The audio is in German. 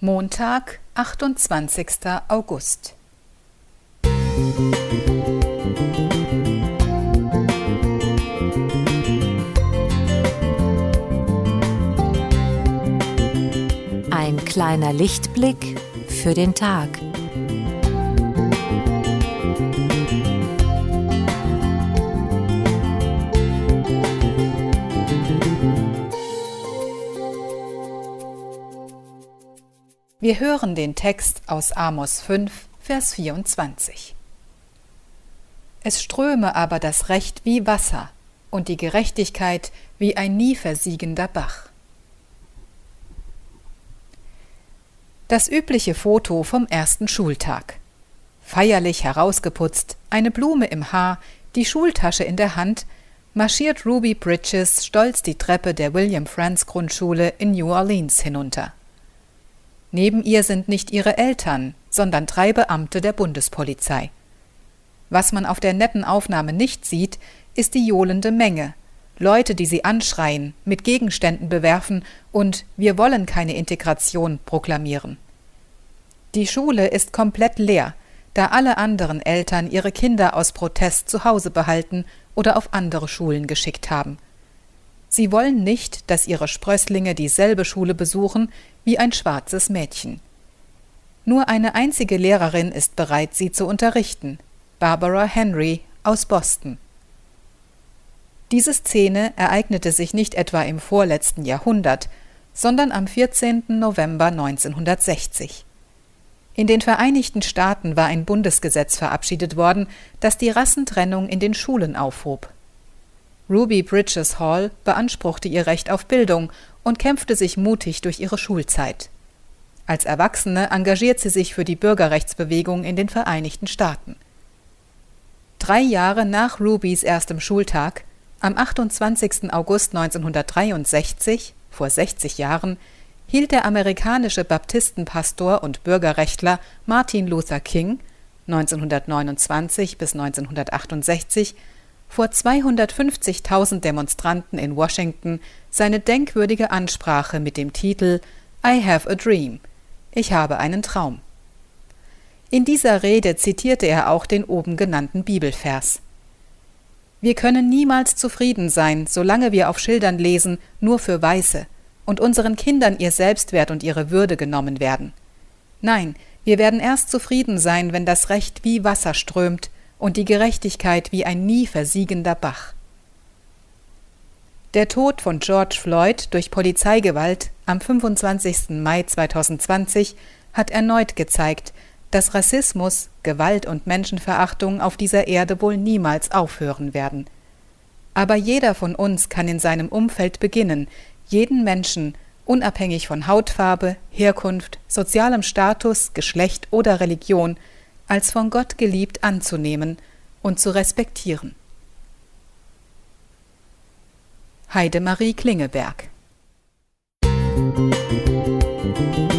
Montag, 28. August. Ein kleiner Lichtblick für den Tag. Wir hören den Text aus Amos 5, Vers 24. Es ströme aber das Recht wie Wasser und die Gerechtigkeit wie ein nie versiegender Bach. Das übliche Foto vom ersten Schultag. Feierlich herausgeputzt, eine Blume im Haar, die Schultasche in der Hand, marschiert Ruby Bridges stolz die Treppe der William Franz Grundschule in New Orleans hinunter. Neben ihr sind nicht ihre Eltern, sondern drei Beamte der Bundespolizei. Was man auf der netten Aufnahme nicht sieht, ist die johlende Menge. Leute, die sie anschreien, mit Gegenständen bewerfen und Wir wollen keine Integration proklamieren. Die Schule ist komplett leer, da alle anderen Eltern ihre Kinder aus Protest zu Hause behalten oder auf andere Schulen geschickt haben. Sie wollen nicht, dass ihre Sprösslinge dieselbe Schule besuchen wie ein schwarzes Mädchen. Nur eine einzige Lehrerin ist bereit, sie zu unterrichten, Barbara Henry aus Boston. Diese Szene ereignete sich nicht etwa im vorletzten Jahrhundert, sondern am 14. November 1960. In den Vereinigten Staaten war ein Bundesgesetz verabschiedet worden, das die Rassentrennung in den Schulen aufhob. Ruby Bridges Hall beanspruchte ihr Recht auf Bildung und kämpfte sich mutig durch ihre Schulzeit. Als Erwachsene engagiert sie sich für die Bürgerrechtsbewegung in den Vereinigten Staaten. Drei Jahre nach Rubys erstem Schultag, am 28. August 1963, vor 60 Jahren, hielt der amerikanische Baptistenpastor und Bürgerrechtler Martin Luther King 1929 bis 1968 vor 250.000 Demonstranten in Washington seine denkwürdige Ansprache mit dem Titel I have a dream. Ich habe einen Traum. In dieser Rede zitierte er auch den oben genannten Bibelvers. Wir können niemals zufrieden sein, solange wir auf Schildern lesen, nur für Weiße, und unseren Kindern ihr Selbstwert und ihre Würde genommen werden. Nein, wir werden erst zufrieden sein, wenn das Recht wie Wasser strömt, und die Gerechtigkeit wie ein nie versiegender Bach. Der Tod von George Floyd durch Polizeigewalt am 25. Mai 2020 hat erneut gezeigt, dass Rassismus, Gewalt und Menschenverachtung auf dieser Erde wohl niemals aufhören werden. Aber jeder von uns kann in seinem Umfeld beginnen, jeden Menschen, unabhängig von Hautfarbe, Herkunft, sozialem Status, Geschlecht oder Religion, als von Gott geliebt anzunehmen und zu respektieren. Heidemarie Klingeberg Musik